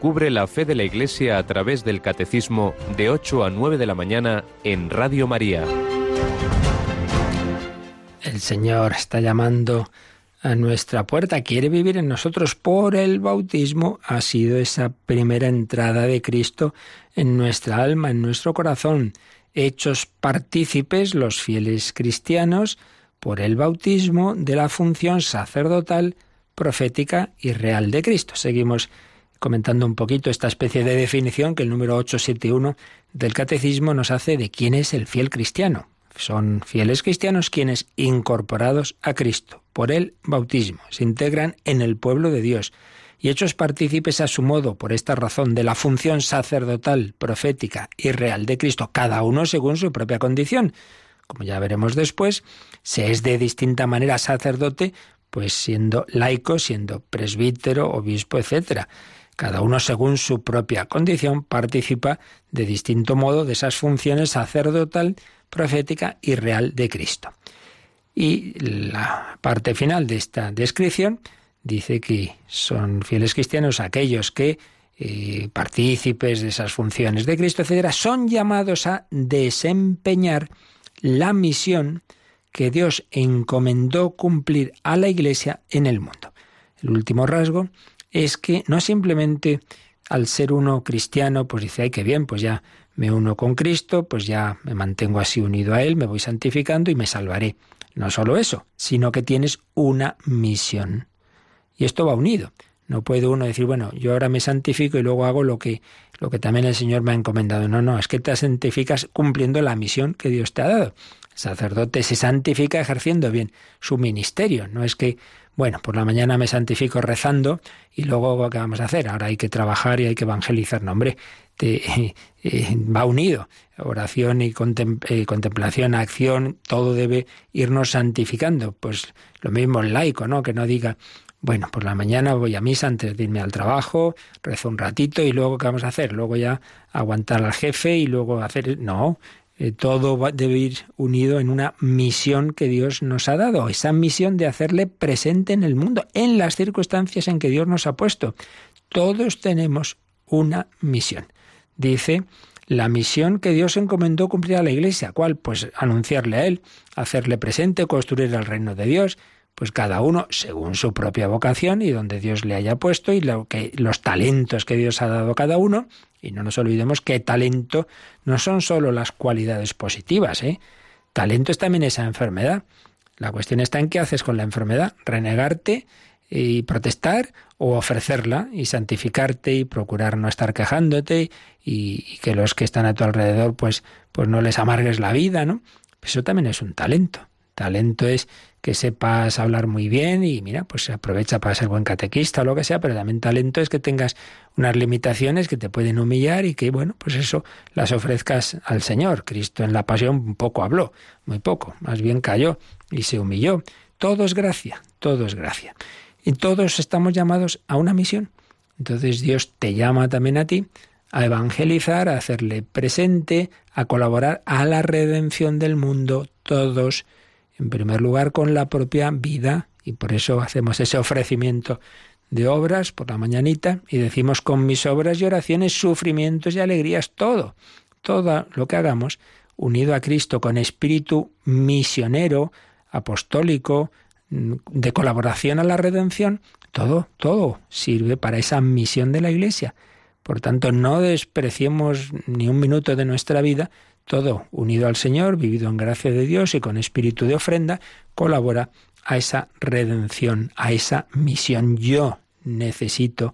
Descubre la fe de la Iglesia a través del Catecismo de 8 a 9 de la mañana en Radio María. El Señor está llamando a nuestra puerta, quiere vivir en nosotros por el bautismo. Ha sido esa primera entrada de Cristo en nuestra alma, en nuestro corazón. Hechos partícipes los fieles cristianos por el bautismo de la función sacerdotal, profética y real de Cristo. Seguimos comentando un poquito esta especie de definición que el número 871 del Catecismo nos hace de quién es el fiel cristiano. Son fieles cristianos quienes, incorporados a Cristo por el bautismo, se integran en el pueblo de Dios y hechos partícipes a su modo, por esta razón, de la función sacerdotal, profética y real de Cristo, cada uno según su propia condición. Como ya veremos después, se es de distinta manera sacerdote, pues siendo laico, siendo presbítero, obispo, etcétera. Cada uno, según su propia condición, participa de distinto modo de esas funciones sacerdotal, profética y real de Cristo. Y la parte final de esta descripción dice que son fieles cristianos aquellos que, eh, partícipes de esas funciones de Cristo, etcétera, son llamados a desempeñar la misión que Dios encomendó cumplir a la Iglesia en el mundo. El último rasgo es que no simplemente al ser uno cristiano, pues dice, ay, qué bien, pues ya me uno con Cristo, pues ya me mantengo así unido a Él, me voy santificando y me salvaré. No solo eso, sino que tienes una misión. Y esto va unido. No puede uno decir, bueno, yo ahora me santifico y luego hago lo que, lo que también el Señor me ha encomendado. No, no, es que te santificas cumpliendo la misión que Dios te ha dado. Sacerdote se santifica ejerciendo bien su ministerio. No es que, bueno, por la mañana me santifico rezando y luego, ¿qué vamos a hacer? Ahora hay que trabajar y hay que evangelizar. No, hombre, te, eh, va unido. Oración y eh, contemplación, acción, todo debe irnos santificando. Pues lo mismo el laico, ¿no? Que no diga, bueno, por la mañana voy a misa antes de irme al trabajo, rezo un ratito y luego ¿qué vamos a hacer? Luego ya aguantar al jefe y luego hacer... No, eh, todo va, debe ir unido en una misión que Dios nos ha dado, esa misión de hacerle presente en el mundo, en las circunstancias en que Dios nos ha puesto. Todos tenemos una misión. Dice la misión que Dios encomendó cumplir a la Iglesia. ¿Cuál? Pues anunciarle a Él, hacerle presente, construir el reino de Dios, pues cada uno según su propia vocación y donde Dios le haya puesto y lo que, los talentos que Dios ha dado a cada uno. Y no nos olvidemos que talento no son solo las cualidades positivas, ¿eh? Talento es también esa enfermedad. La cuestión está en qué haces con la enfermedad, renegarte y protestar o ofrecerla y santificarte y procurar no estar quejándote y, que los que están a tu alrededor pues, pues no les amargues la vida, ¿no? Eso también es un talento. Talento es que sepas hablar muy bien y mira, pues aprovecha para ser buen catequista o lo que sea, pero también talento es que tengas unas limitaciones que te pueden humillar y que, bueno, pues eso las ofrezcas al Señor. Cristo en la pasión poco habló, muy poco, más bien cayó y se humilló. Todo es gracia, todo es gracia. Y todos estamos llamados a una misión. Entonces Dios te llama también a ti a evangelizar, a hacerle presente, a colaborar a la redención del mundo. Todos en primer lugar con la propia vida y por eso hacemos ese ofrecimiento de obras por la mañanita y decimos con mis obras y oraciones, sufrimientos y alegrías, todo, todo lo que hagamos unido a Cristo con espíritu misionero, apostólico, de colaboración a la redención, todo, todo sirve para esa misión de la Iglesia. Por tanto, no despreciemos ni un minuto de nuestra vida, todo unido al Señor, vivido en gracia de Dios y con espíritu de ofrenda, colabora a esa redención, a esa misión. Yo necesito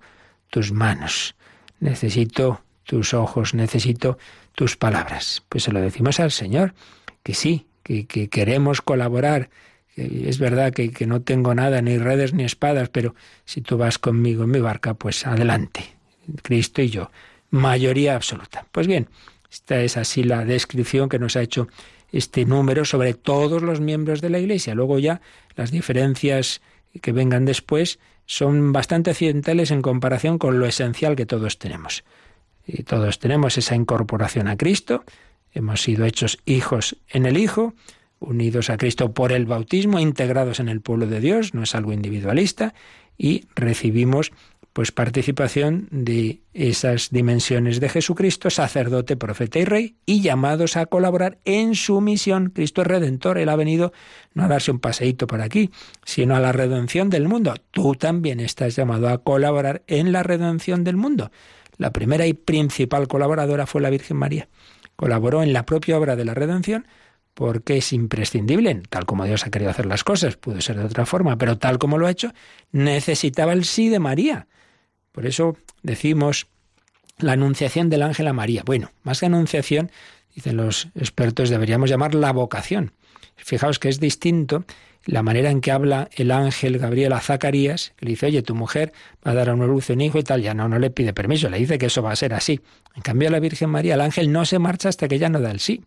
tus manos, necesito tus ojos, necesito tus palabras. Pues se lo decimos al Señor, que sí, que, queremos colaborar. Es verdad que, no tengo nada, ni redes ni espadas, pero si tú vas conmigo en mi barca, pues adelante. Cristo y yo. Mayoría absoluta. Pues bien, esta es así la descripción que nos ha hecho este número sobre todos los miembros de la Iglesia. Luego ya las diferencias que vengan después son bastante accidentales en comparación con lo esencial que todos tenemos. Y todos tenemos esa incorporación a Cristo, hemos sido hechos hijos en el Hijo, unidos a Cristo por el bautismo, integrados en el pueblo de Dios, no es algo individualista, y recibimos pues participación de esas dimensiones de Jesucristo, sacerdote, profeta y rey, y llamados a colaborar en su misión. Cristo es redentor, Él ha venido no a darse un paseíto por aquí, sino a la redención del mundo. Tú también estás llamado a colaborar en la redención del mundo. La primera y principal colaboradora fue la Virgen María. Colaboró en la propia obra de la redención porque es imprescindible, tal como Dios ha querido hacer las cosas, pudo ser de otra forma, pero tal como lo ha hecho, necesitaba el sí de María. Por eso decimos la anunciación del ángel a María. Bueno, más que anunciación, dicen los expertos, deberíamos llamar la vocación. Fijaos que es distinto la manera en que habla el ángel Gabriel a Zacarías, que le dice, oye, tu mujer va a dar a una luz un hijo y tal, ya no, no le pide permiso, le dice que eso va a ser así. En cambio, a la Virgen María, el ángel no se marcha hasta que ella no da el sí.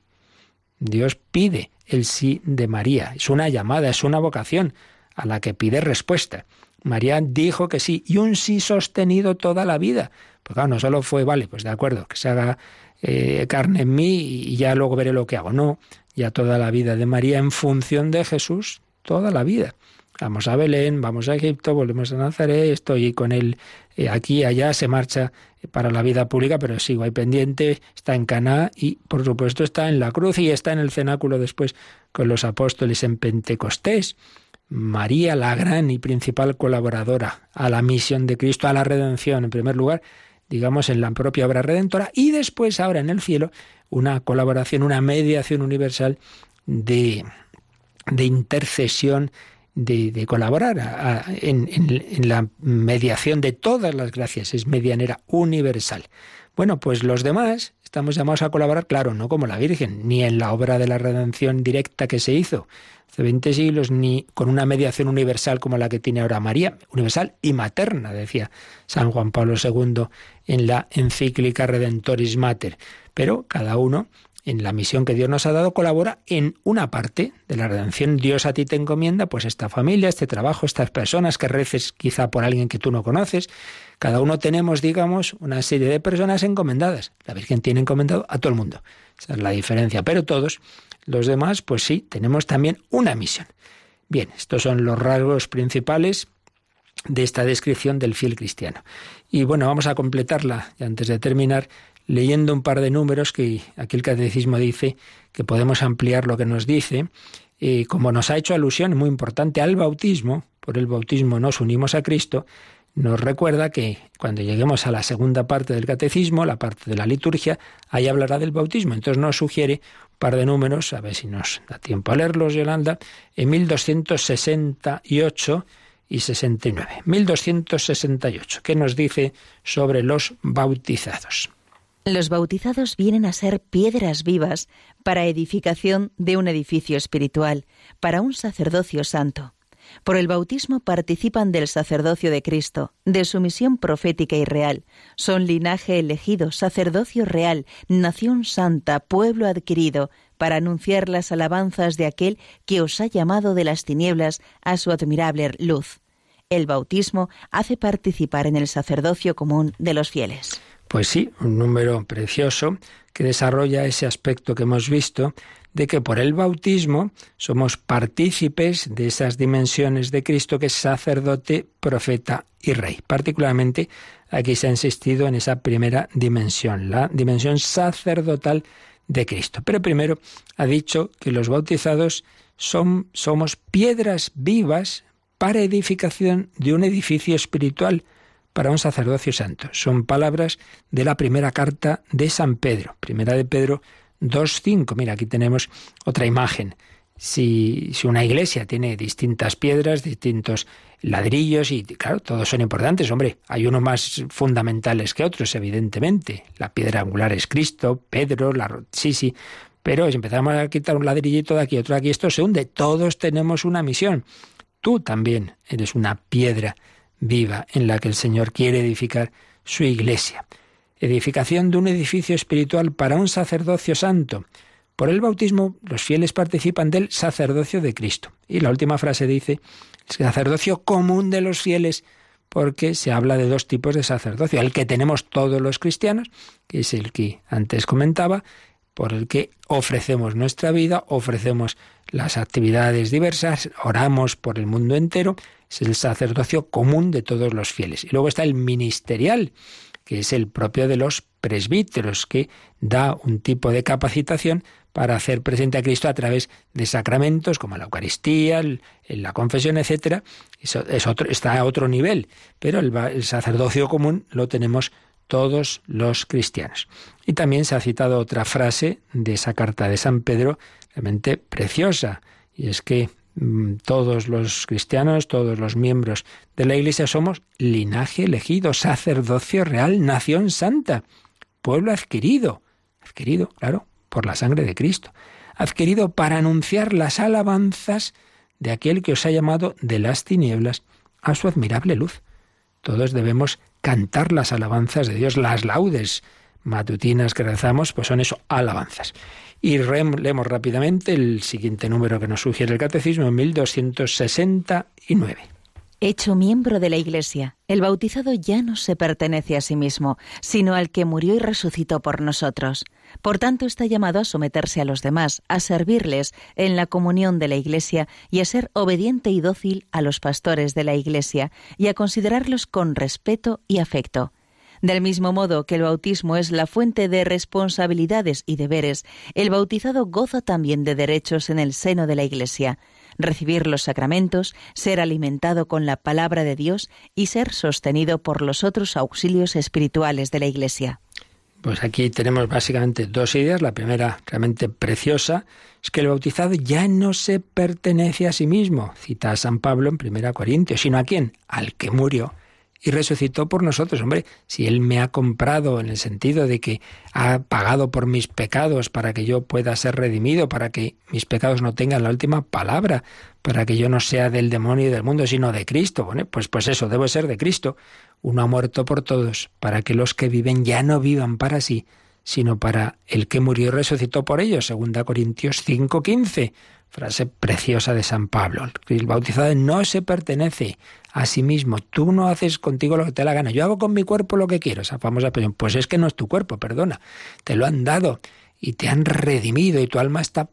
Dios pide el sí de María, es una llamada, es una vocación a la que pide respuesta. María dijo que sí, y un sí sostenido toda la vida. Pues claro, no solo fue, vale, pues de acuerdo, que se haga eh, carne en mí y ya luego veré lo que hago. No, ya toda la vida de María en función de Jesús, toda la vida. Vamos a Belén, vamos a Egipto, volvemos a Nazaret, estoy con él eh, aquí, allá, se marcha para la vida pública, pero sigo ahí pendiente, está en Caná y por supuesto está en la cruz y está en el cenáculo después con los apóstoles en Pentecostés. María, la gran y principal colaboradora a la misión de Cristo, a la redención, en primer lugar, digamos, en la propia obra redentora, y después, ahora en el cielo, una colaboración, una mediación universal de, de intercesión, de, colaborar en, en la mediación de todas las gracias, es medianera universal. Bueno, pues los demás estamos llamados a colaborar, claro, no como la Virgen, ni en la obra de la redención directa que se hizo hace 20 siglos, ni con una mediación universal como la que tiene ahora María, universal y materna, decía San Juan Pablo II en la encíclica Redentoris Mater. Pero cada uno en la misión que Dios nos ha dado, colabora en una parte de la redención. Dios a ti te encomienda, pues esta familia, este trabajo, estas personas que reces quizá por alguien que tú no conoces. Cada uno tenemos, digamos, una serie de personas encomendadas. La Virgen tiene encomendado a todo el mundo. Esa es la diferencia. Pero todos los demás, pues sí, tenemos también una misión. Bien, estos son los rasgos principales de esta descripción del fiel cristiano. Y bueno, vamos a completarla, y antes de terminar, leyendo un par de números que aquí el catecismo dice que podemos ampliar lo que nos dice. Eh, como nos ha hecho alusión muy importante al bautismo, por el bautismo nos unimos a Cristo, nos recuerda que cuando lleguemos a la segunda parte del catecismo, la parte de la liturgia, ahí hablará del bautismo. Entonces nos sugiere un par de números, a ver si nos da tiempo a leerlos, Yolanda, en 1268 y 69. 1268, ¿qué nos dice sobre los bautizados? Los bautizados vienen a ser piedras vivas para edificación de un edificio espiritual, para un sacerdocio santo. Por el bautismo participan del sacerdocio de Cristo, de su misión profética y real. Son linaje elegido, sacerdocio real, nación santa, pueblo adquirido, para anunciar las alabanzas de aquel que os ha llamado de las tinieblas a su admirable luz. El bautismo hace participar en el sacerdocio común de los fieles. Pues sí, un número precioso que desarrolla ese aspecto que hemos visto de que por el bautismo somos partícipes de esas dimensiones de Cristo que es sacerdote, profeta y rey. Particularmente aquí se ha insistido en esa primera dimensión, la dimensión sacerdotal de Cristo. Pero primero ha dicho que los bautizados son, somos piedras vivas para edificación de un edificio espiritual para un sacerdocio santo. Son palabras de la primera carta de San Pedro, primera de Pedro 2.5. Mira, aquí tenemos otra imagen. Si, si, una iglesia tiene distintas piedras, distintos ladrillos, y claro, todos son importantes, hombre, hay unos más fundamentales que otros, evidentemente. La piedra angular es Cristo, Pedro, la... sí, sí, pero si empezamos a quitar un ladrillito de aquí, otro de aquí, esto se hunde. Todos tenemos una misión. Tú también eres una piedra viva en la que el Señor quiere edificar su iglesia. Edificación de un edificio espiritual para un sacerdocio santo. Por el bautismo los fieles participan del sacerdocio de Cristo. Y la última frase dice, el sacerdocio común de los fieles, porque se habla de dos tipos de sacerdocio. El que tenemos todos los cristianos, que es el que antes comentaba, por el que ofrecemos nuestra vida, ofrecemos las actividades diversas, oramos por el mundo entero, es el sacerdocio común de todos los fieles. Y luego está el ministerial, que es el propio de los presbíteros, que da un tipo de capacitación para hacer presente a Cristo a través de sacramentos como la Eucaristía, la confesión, otro, está a otro nivel, pero el sacerdocio común lo tenemos todos los cristianos. Y también se ha citado otra frase de esa carta de San Pedro, realmente preciosa, y es que mm, todos los cristianos, todos los miembros de la Iglesia somos linaje elegido, sacerdocio real, nación santa, pueblo adquirido, adquirido, claro, por la sangre de Cristo, adquirido para anunciar las alabanzas de aquel que os ha llamado de las tinieblas a su admirable luz. Todos debemos cantar las alabanzas de Dios, las laudes matutinas que rezamos, pues son eso, alabanzas. Y leemos rápidamente el siguiente número que nos sugiere el Catecismo, 1269. Hecho miembro de la Iglesia, el bautizado ya no se pertenece a sí mismo, sino al que murió y resucitó por nosotros. Por tanto, está llamado a someterse a los demás, a servirles en la comunión de la Iglesia y a ser obediente y dócil a los pastores de la Iglesia y a considerarlos con respeto y afecto. Del mismo modo que el bautismo es la fuente de responsabilidades y deberes, el bautizado goza también de derechos en el seno de la Iglesia recibir los sacramentos, ser alimentado con la palabra de Dios y ser sostenido por los otros auxilios espirituales de la Iglesia. Pues aquí tenemos básicamente dos ideas. La primera, realmente preciosa, es que el bautizado ya no se pertenece a sí mismo, cita a San Pablo en 1 Corintios, sino a quién? Al que murió y resucitó por nosotros. Hombre, si Él me ha comprado en el sentido de que ha pagado por mis pecados para que yo pueda ser redimido, para que mis pecados no tengan la última palabra, para que yo no sea del demonio y del mundo, sino de Cristo. Bueno, pues, pues eso, debo ser de Cristo. Uno ha muerto por todos, para que los que viven ya no vivan para sí, sino para el que murió y resucitó por ellos. Segunda Corintios 5:15. Frase preciosa de San Pablo. El bautizado no se pertenece a sí mismo. Tú no haces contigo lo que te da la gana. Yo hago con mi cuerpo lo que quiero. Esa famosa expresión. Pues es que no es tu cuerpo, perdona. Te lo han dado y te han redimido y tu alma está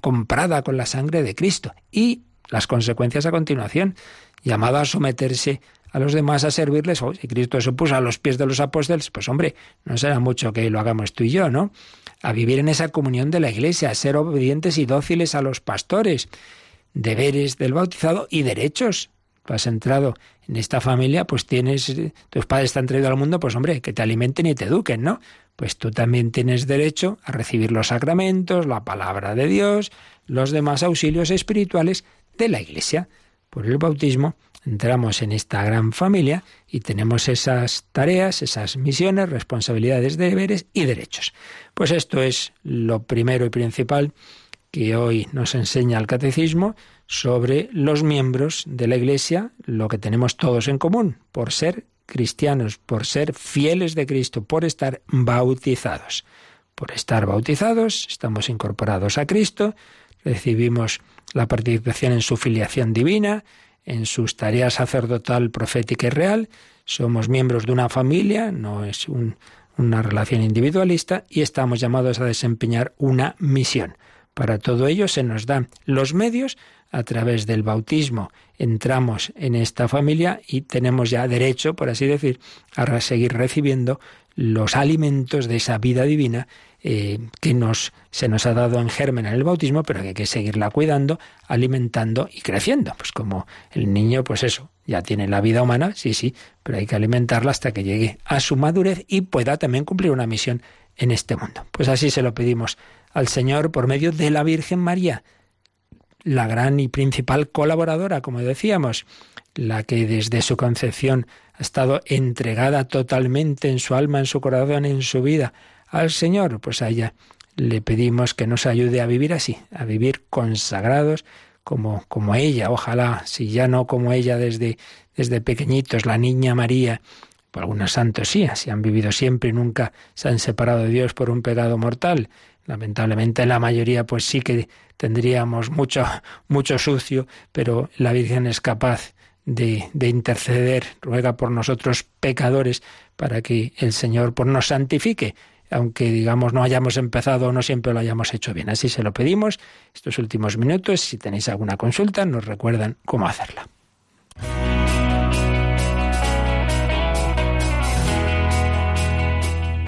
comprada con la sangre de Cristo. Y las consecuencias a continuación. Llamado a someterse a los demás a servirles. Oh, si Cristo se puso a los pies de los apóstoles, pues hombre, no será mucho que lo hagamos tú y yo, ¿no? A vivir en esa comunión de la Iglesia, a ser obedientes y dóciles a los pastores, deberes del bautizado y derechos. Tú has entrado en esta familia, pues tienes, tus padres te han traído al mundo, pues hombre, que te alimenten y te eduquen, ¿no? Pues tú también tienes derecho a recibir los sacramentos, la palabra de Dios, los demás auxilios espirituales de la Iglesia. Por el bautismo entramos en esta gran familia y tenemos esas tareas, esas misiones, responsabilidades, deberes y derechos. Pues esto es lo primero y principal que hoy nos enseña el catecismo sobre los miembros de la Iglesia, lo que tenemos todos en común, por ser cristianos, por ser fieles de Cristo, por estar bautizados. Por estar bautizados, estamos incorporados a Cristo, recibimos la participación en su filiación divina, en sus tareas sacerdotal, profética y real. Somos miembros de una familia, no es un, una relación individualista y estamos llamados a desempeñar una misión. Para todo ello se nos dan los medios a través del bautismo. Entramos en esta familia y tenemos ya derecho, por así decir, a seguir recibiendo los alimentos de esa vida divina eh, que nos, se nos ha dado en germen en el bautismo, pero que hay que seguirla cuidando, alimentando y creciendo. Pues como el niño, pues eso, ya tiene la vida humana, sí, sí, pero hay que alimentarla hasta que llegue a su madurez y pueda también cumplir una misión en este mundo. Pues así se lo pedimos al Señor por medio de la Virgen María, la gran y principal colaboradora, como decíamos, la que desde su concepción ha estado entregada totalmente en su alma, en su corazón, en su vida al Señor, pues a ella le pedimos que nos ayude a vivir así, a vivir consagrados como, como ella, ojalá, si ya no como ella desde, desde pequeñitos, la niña María, por algunos santos sí, así han vivido siempre y nunca se han separado de Dios por un pecado mortal. Lamentablemente la mayoría pues sí que tendríamos mucho, mucho sucio, pero la Virgen es capaz de, de, interceder, ruega por nosotros pecadores para que el Señor pues, nos santifique, aunque digamos no hayamos empezado o no siempre lo hayamos hecho bien. Así se lo pedimos estos últimos minutos. Si tenéis alguna consulta, nos recuerdan cómo hacerla.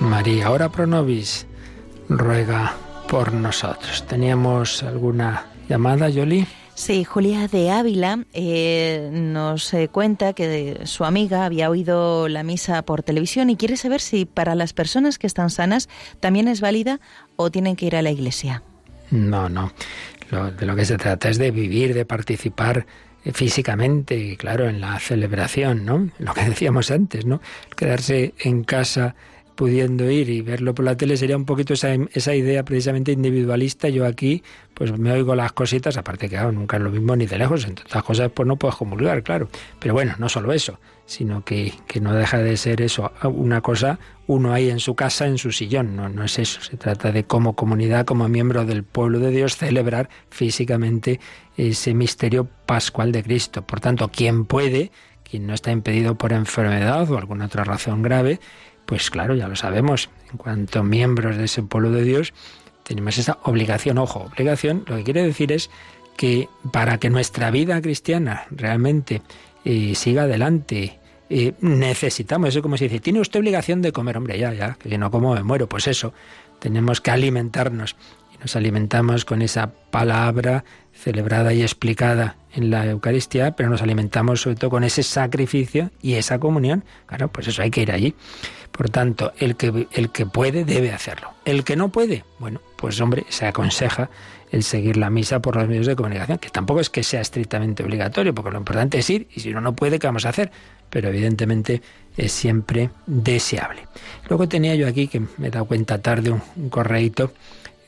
María, ahora pronovis, ruega por nosotros. ¿Teníamos alguna llamada, Yoli? Sí, Julia de Ávila eh, nos eh, cuenta que su amiga había oído la misa por televisión y quiere saber si para las personas que están sanas también es válida o tienen que ir a la iglesia. No, no. de lo que se trata es de vivir, de participar físicamente, claro, en la celebración, ¿no? Lo que decíamos antes, ¿no? Quedarse en casa pudiendo ir y verlo por la tele sería un poquito esa, esa idea precisamente individualista. Yo aquí, pues me oigo las cositas, aparte que nunca es lo mismo ni de lejos, en todas cosas pues no puedes comulgar, claro. Pero bueno, no solo eso, sino que, que no deja de ser eso, una cosa, uno ahí en su casa, en su sillón, no, no es eso. Se trata de como comunidad, como miembro del pueblo de Dios, celebrar físicamente ese misterio pascual de Cristo. Por tanto, quien puede, quien no está impedido por enfermedad o alguna otra razón grave, pues claro, ya lo sabemos, en cuanto miembros de ese pueblo de Dios, tenemos esa obligación, ojo, obligación, lo que quiere decir es que para que nuestra vida cristiana realmente eh, siga adelante, eh, necesitamos, eso como se dice, tiene usted obligación de comer, hombre, ya, ya, que no como me muero, pues eso, tenemos que alimentarnos nos alimentamos con esa palabra celebrada y explicada en la Eucaristía, pero nos alimentamos sobre todo con ese sacrificio y esa comunión. Claro, pues eso hay que ir allí. Por tanto, el que, el que puede debe hacerlo. El que no puede, bueno, pues hombre, se aconseja el seguir la misa por los medios de comunicación, que tampoco es que sea estrictamente obligatorio, porque lo importante es ir y si uno no puede, ¿qué vamos a hacer? Pero evidentemente es siempre deseable. Luego tenía yo aquí, que me he dado cuenta tarde, un, un correíto,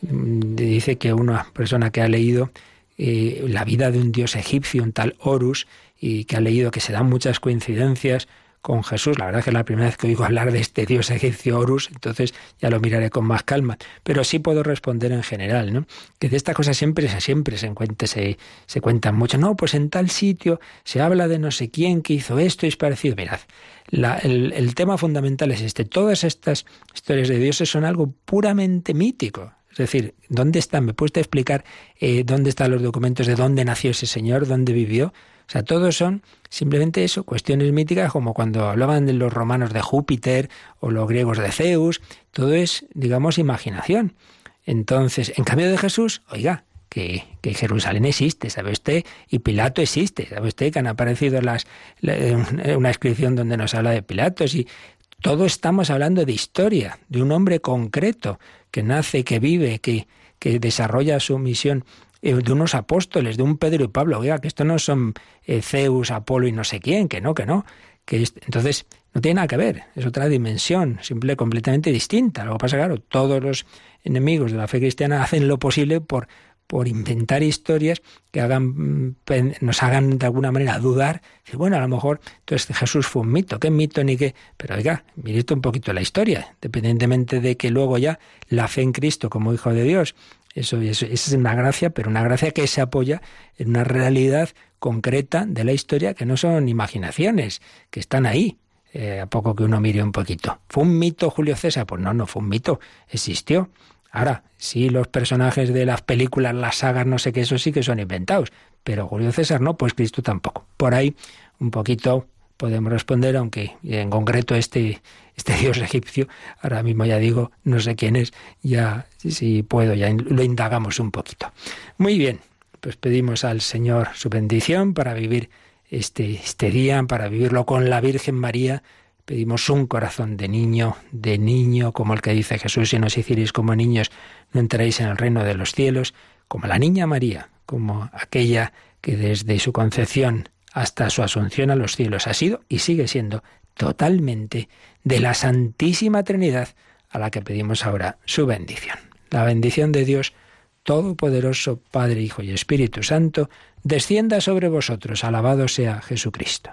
mm, dice que una persona que ha leído eh, la vida de un dios egipcio, un tal Horus, y que ha leído que se dan muchas coincidencias con Jesús. La verdad es que es la primera vez que oigo hablar de este dios egipcio Horus, entonces ya lo miraré con más calma. Pero sí puedo responder en general, ¿no? Que de esta cosa siempre, siempre se, cuenta, se, se cuentan mucho. No, pues en tal sitio se habla de no sé quién que hizo esto y es parecido. Mirad, el, el tema fundamental es este. Todas estas historias de dioses son algo puramente mítico. Es decir, ¿dónde están? ¿Me puedes explicar eh, dónde están los documentos de dónde nació ese señor, dónde vivió? O sea, todos son simplemente eso, cuestiones míticas como cuando hablaban de los romanos de Júpiter o los griegos de Zeus. Todo es, digamos, imaginación. Entonces, en cambio de Jesús, oiga, que, que, Jerusalén existe, ¿sabe usted? Y Pilato existe, ¿sabe usted? Que han aparecido las, una inscripción donde nos habla de Pilatos y todo estamos hablando de historia, de un hombre concreto que nace, que vive, que, que desarrolla su misión eh, de unos apóstoles, de un Pedro y Pablo. Oiga, que esto no son eh, Zeus, Apolo y no sé quién, que no, que no. Que entonces no tiene nada que ver, es otra dimensión, simple, completamente distinta. Lo que pasa, claro, todos los enemigos de la fe cristiana hacen lo posible por por inventar historias que hagan, mm, nos hagan de alguna manera dudar. Y bueno, a lo mejor entonces Jesús fue un mito, qué mito ni qué. Pero oiga, mire un poquito la historia, independientemente de que luego ya la fe en Cristo como Hijo de Dios, eso, es una gracia, pero una gracia que se apoya en una realidad concreta de la historia que no son imaginaciones, que están ahí. Eh, a poco que uno mire un poquito. ¿Fue un mito Julio César? Pues no, no fue un mito, existió. Ahora, sí, los personajes de las películas, las sagas, no sé qué, eso sí que son inventados, pero Julio César no, pues Cristo tampoco. Por ahí, un poquito podemos responder, aunque en concreto este, este dios egipcio, ahora mismo ya digo, no sé quién es, ya si puedo, ya lo indagamos un poquito. Muy bien, pues pedimos al Señor su bendición para vivir este, este día, para vivirlo con la Virgen María, Pedimos un corazón de niño, de niño, como el que dice Jesús, si no os hicierais como niños, no entraréis en el reino de los cielos, como la niña María, como aquella que desde su concepción hasta su asunción a los cielos ha sido y sigue siendo totalmente de la Santísima Trinidad, a la que pedimos ahora su bendición. La bendición de Dios Todopoderoso, Padre, Hijo y Espíritu Santo, descienda sobre vosotros. Alabado sea Jesucristo.